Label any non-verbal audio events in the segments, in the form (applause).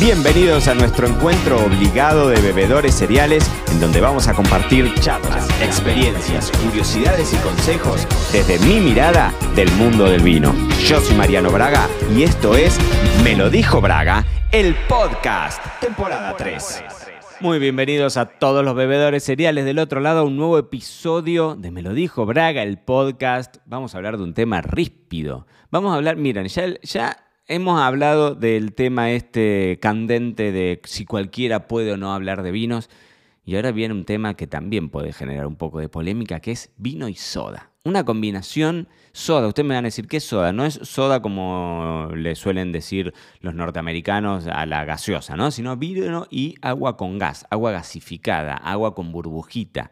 Bienvenidos a nuestro encuentro obligado de bebedores cereales, en donde vamos a compartir charlas, experiencias, curiosidades y consejos desde mi mirada del mundo del vino. Yo soy Mariano Braga y esto es Me lo dijo Braga, el podcast, temporada 3. Muy bienvenidos a todos los bebedores cereales del otro lado a un nuevo episodio de Me lo dijo Braga, el podcast. Vamos a hablar de un tema ríspido. Vamos a hablar, miren, ya, ya Hemos hablado del tema este candente de si cualquiera puede o no hablar de vinos. Y ahora viene un tema que también puede generar un poco de polémica, que es vino y soda. Una combinación soda. Ustedes me van a decir, ¿qué es soda? No es soda como le suelen decir los norteamericanos a la gaseosa, ¿no? Sino vino y agua con gas, agua gasificada, agua con burbujita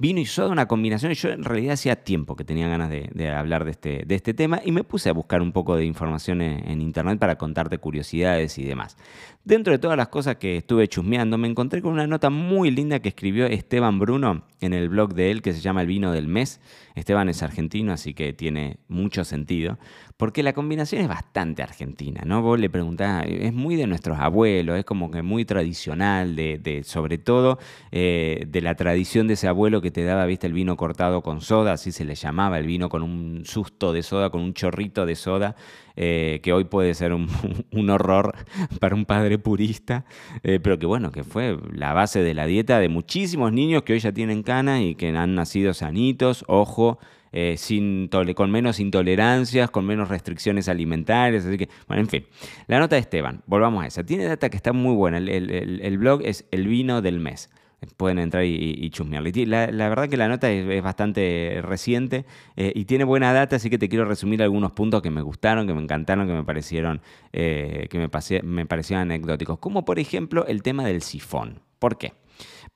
vino y soda, una combinación. Yo en realidad hacía tiempo que tenía ganas de, hablar de este, de este, tema y me puse a buscar un poco de información en, internet para contarte curiosidades y demás. Dentro de todas las cosas que estuve chusmeando, me encontré con una nota muy linda que escribió Esteban Bruno en el blog de él que se llama El vino del mes. Esteban es argentino, así que tiene mucho sentido, porque la combinación es bastante argentina, ¿no? Vos le preguntás, es muy de nuestros abuelos, es como que muy tradicional, de, sobre todo eh, de la tradición de ese abuelo que te daba, viste, el vino cortado con soda, así se le llamaba, el vino con un susto de soda, con un chorrito de soda, eh, que hoy puede ser un, (laughs) horror para un padre purista, eh, pero que bueno, que fue la base de la dieta de muchísimos niños que hoy ya tienen canas y que han nacido sanitos, ojo, eh, sin con menos intolerancias, con menos restricciones alimentarias. Así que, bueno, en fin. La nota de Esteban, volvamos a esa. Tiene data que está muy buena. el blog es El vino del mes pueden entrar y, y. La, la, verdad que la nota es, bastante reciente eh, y tiene buena data, así que te quiero resumir algunos puntos que me gustaron, que me encantaron, que me parecieron, eh, que me, me parecieron anecdóticos. Como por ejemplo el tema del sifón. ¿Por qué?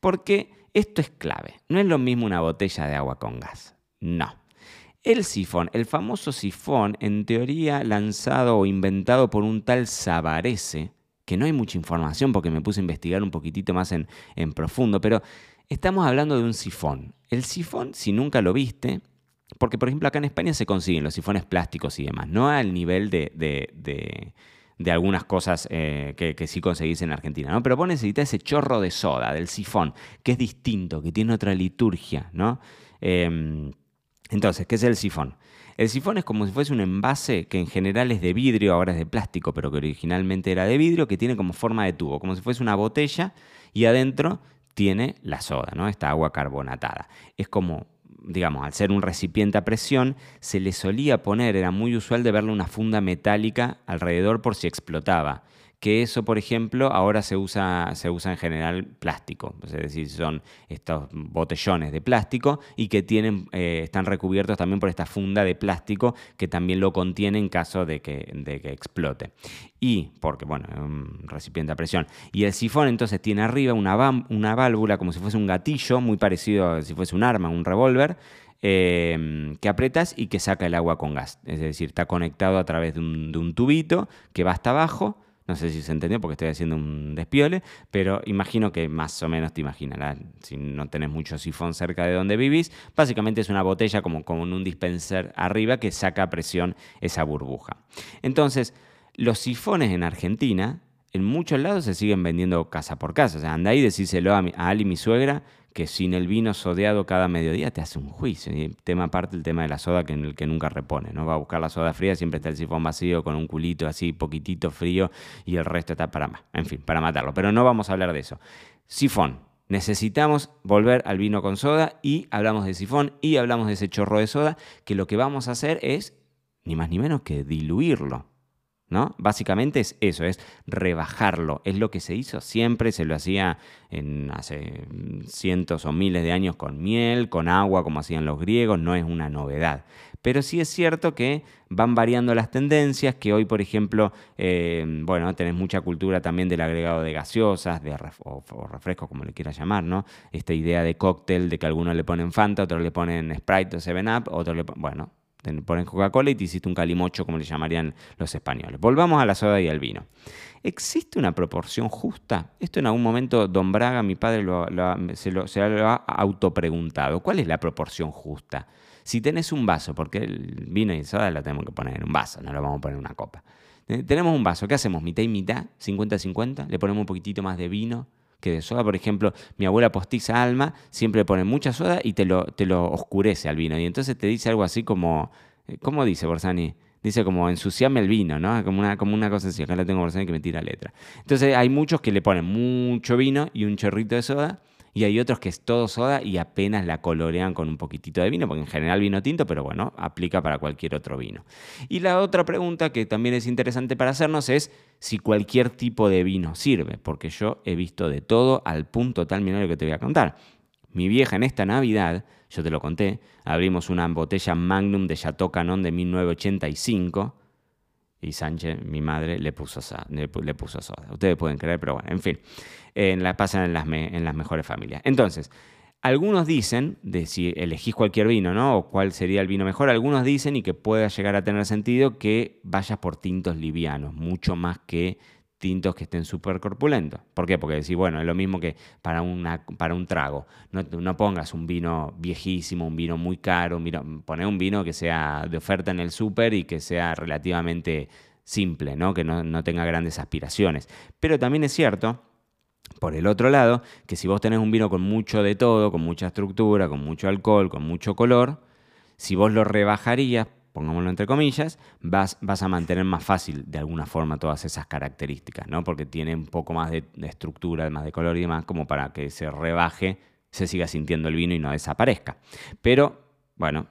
Porque esto es clave. No es lo mismo una botella de agua con gas. No. El sifón, el famoso sifón, en teoría lanzado o inventado por un tal Savarese, que no hay mucha información porque me puse a investigar un poquitito más en, profundo, pero estamos hablando de un sifón. El sifón, si nunca lo viste, porque por ejemplo acá en España se consiguen los sifones plásticos y demás, no al nivel de, de, algunas cosas eh, que, sí conseguís en Argentina, ¿no? Pero vos necesitas ese chorro de soda del sifón, que es distinto, que tiene otra liturgia, ¿no? Em, entonces, ¿qué es el sifón? El sifón es como si fuese un envase que en general es de vidrio, ahora es de plástico, pero que originalmente era de vidrio, que tiene como forma de tubo, como si fuese una botella y adentro tiene la soda, ¿no? Esta agua carbonatada. Es como, digamos, al ser un recipiente a presión, se le solía poner, era muy usual de verle una funda metálica alrededor por si explotaba que eso, por ejemplo, ahora se usa, se usa en general plástico, es decir, son estos botellones de plástico y que tienen, eh, están recubiertos también por esta funda de plástico que también lo contiene en caso de que, de que explote. Y, porque, bueno, es un recipiente a presión. Y el sifón entonces tiene arriba una, una válvula como si fuese un gatillo, muy parecido a si fuese un arma, un revólver, eh, que apretas y que saca el agua con gas. Es decir, está conectado a través de un, de un tubito que va hasta abajo no sé si se entendió porque estoy haciendo un despiole, pero imagino que más o menos te imaginarás, si no tenés mucho sifón cerca de donde vivís, básicamente es una botella como con un dispenser arriba que saca a presión esa burbuja. Entonces, los sifones en Argentina, en muchos lados se siguen vendiendo casa por casa. O sea, anda ahí, decíselo a, a Ali, mi suegra, que sin el vino sodeado cada mediodía te hace un juicio. Y tema aparte el tema de la soda que en el que nunca repone, ¿no? Va a buscar la soda fría, siempre está el sifón vacío con un culito así, poquitito frío y el resto está para, en fin, para matarlo. Pero no vamos a hablar de eso. Sifón. Necesitamos volver al vino con soda y hablamos de sifón y hablamos de ese chorro de soda que lo que vamos a hacer es ni más ni menos que diluirlo. ¿No? Básicamente es eso, es rebajarlo. Es lo que se hizo siempre, se lo hacía en hace cientos o miles de años con miel, con agua, como hacían los griegos, no es una novedad. Pero sí es cierto que van variando las tendencias, que hoy, por ejemplo, eh, bueno, tenés mucha cultura también del agregado de gaseosas, de o, refrescos, como le quieras llamar, ¿no? Esta idea de cóctel, de que algunos le ponen Fanta, otros le ponen Sprite o 7-Up, otros le ponen, bueno, ponen Coca-Cola y te hiciste un calimocho, como le llamarían los españoles. Volvamos a la soda y al vino. ¿Existe una proporción justa? Esto en algún momento Don Braga, mi padre, se, lo, se, lo, ha autopreguntado. ¿Cuál es la proporción justa? Si tenés un vaso, porque el vino y soda lo tenemos que poner en un vaso, no lo vamos a poner en una copa. Tenemos un vaso, ¿qué hacemos? ¿Mitad y mitad? ¿50-50? ¿Le ponemos un poquitito más de vino? Que de soda, por ejemplo, mi abuela postiza Alma siempre le pone mucha soda y te lo, te lo oscurece al vino. Y entonces te dice algo así como, eh, ¿cómo dice Borsani? Dice como ensuciame el vino, ¿no? Como una, como una cosa así. Acá lo tengo Borsani que me tira letra. Entonces hay muchos que le ponen mucho vino y un chorrito de soda y hay otros que es todo soda y apenas la colorean con un poquitito de vino, porque en general vino tinto, pero bueno, aplica para cualquier otro vino. Y la otra pregunta que también es interesante para hacernos es si cualquier tipo de vino sirve, porque yo he visto de todo al punto tal menor que te voy a contar. Mi vieja en esta Navidad, yo te lo conté, abrimos una botella Magnum de Chateau Canon de 1985 y Sánchez, mi madre, le puso, le, puso soda. Ustedes pueden creer, pero bueno, en fin, en la, pasan en las, en las mejores familias. Entonces, algunos dicen, de si elegís cualquier vino, ¿no? O cuál sería el vino mejor, algunos dicen y que pueda llegar a tener sentido que vayas por tintos livianos, mucho más que que estén súper corpulentos. ¿Por qué? Porque decir, bueno, es lo mismo que para, para un trago. No, no pongas un vino viejísimo, un vino muy caro, un poné un vino que sea de oferta en el súper y que sea relativamente simple, ¿no? que no, no tenga grandes aspiraciones. Pero también es cierto por el otro lado, que si vos tenés un vino con mucho de todo, con mucha estructura, con mucho alcohol, con mucho color, si vos lo rebajarías pongámoslo entre comillas, vas, vas a mantener más fácil de alguna forma todas esas características, ¿no? Porque tiene un poco más de, estructura, más de color y demás, como para que se rebaje, se siga sintiendo el vino y no desaparezca. Pero, bueno,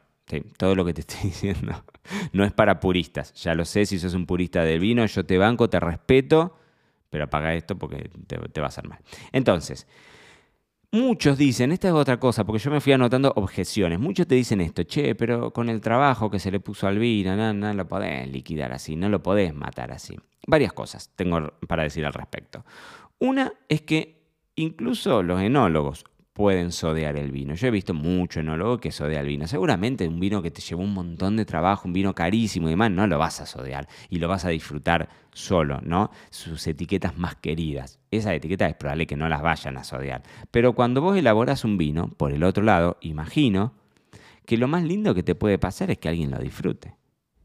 todo lo que te estoy (laughs) diciendo no es para puristas. Ya lo sé, si sos un purista del vino, yo te banco, te respeto, pero apaga esto porque te, te va a hacer mal. Entonces, Muchos dicen, esta es otra cosa, porque yo me fui anotando objeciones. Muchos te dicen esto, che, pero con el trabajo que se le puso al vino, no, no lo podés liquidar así, no lo podés matar así. Varias cosas tengo para decir al respecto. Una es que incluso los enólogos pueden sodear el vino. Yo he visto mucho enólogo que sodea el vino. Seguramente un vino que te llevó un montón de trabajo, un vino carísimo y demás, no lo vas a sodear y lo vas a disfrutar solo, ¿no? Sus etiquetas más queridas. Esas etiquetas es probable que no las vayan a sodear. Pero cuando vos elaboras un vino, por el otro lado, imagino que lo más lindo que te puede pasar es que alguien lo disfrute.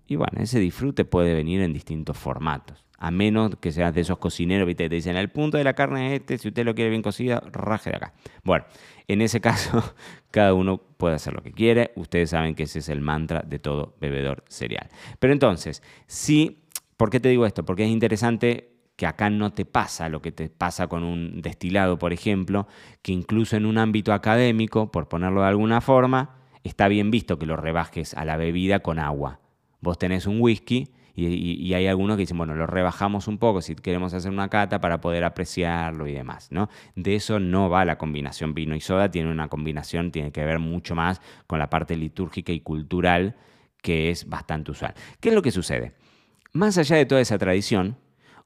Y bueno, ese disfrute puede venir en distintos formatos. A menos que seas de esos cocineros, ¿viste? Te dicen, el punto de la carne es este, si usted lo quiere bien cocida, raje de acá. Bueno, en ese (laughs) caso, cada uno puede hacer lo que quiere. Ustedes saben que ese es el mantra de todo bebedor cereal. Pero entonces, sí, ¿por qué te digo esto? Porque es interesante que acá no te pasa lo que te pasa con un destilado, por ejemplo, que incluso en un ámbito académico, por ponerlo de alguna forma, está bien visto que lo rebajes a la bebida con agua. Vos tenés un whisky y, hay algunos que dicen, bueno, lo rebajamos un poco si queremos hacer una cata para poder apreciarlo y demás, ¿no? De eso no va la combinación vino y soda, tiene una combinación, tiene que ver mucho más con la parte litúrgica y cultural que es bastante usual. ¿Qué es lo que sucede? Más allá de toda esa tradición,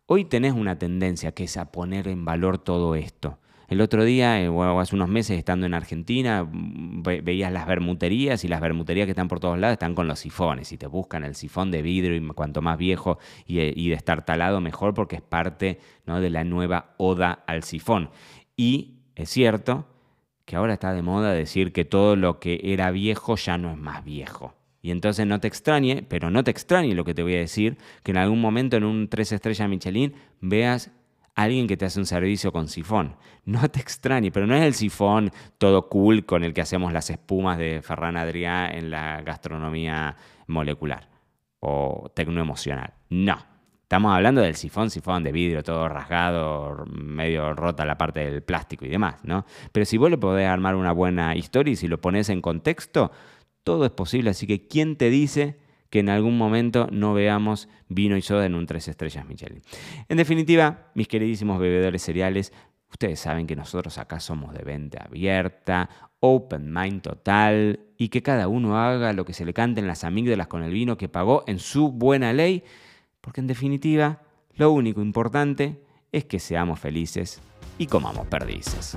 hoy tenés una tendencia que es a poner en valor todo esto. El otro día, eh, o hace unos meses, estando en Argentina, mm, veías las bermuterías y las bermuterías que están por todos lados están con los sifones y te buscan el sifón de vidrio y cuanto más viejo y, eh, de estar talado mejor porque es parte ¿no? de la nueva oda al sifón. Y es cierto que ahora está de moda decir que todo lo que era viejo ya no es más viejo. Y entonces no te extrañe, pero no te extrañe lo que te voy a decir, que en algún momento en un 3 estrellas Michelin veas alguien que te hace un servicio con sifón. No te extrañe, pero no es el sifón todo cool con el que hacemos las espumas de Ferran Adrià en la gastronomía molecular o tecnoemocional. No. Estamos hablando del sifón, sifón de vidrio, todo rasgado, medio rota la parte del plástico y demás, ¿no? Pero si vos le podés armar una buena historia y si lo pones en contexto, todo es posible. Así que, ¿quién te dice que en algún momento no veamos vino y soda en un tres estrellas Michelin. En definitiva, mis queridísimos bebedores cereales, ustedes saben que nosotros acá somos de venta abierta, open mind total y que cada uno haga lo que se le cante en las amígdalas con el vino que pagó en su buena ley, porque en definitiva, lo único importante es que seamos felices y comamos perdices.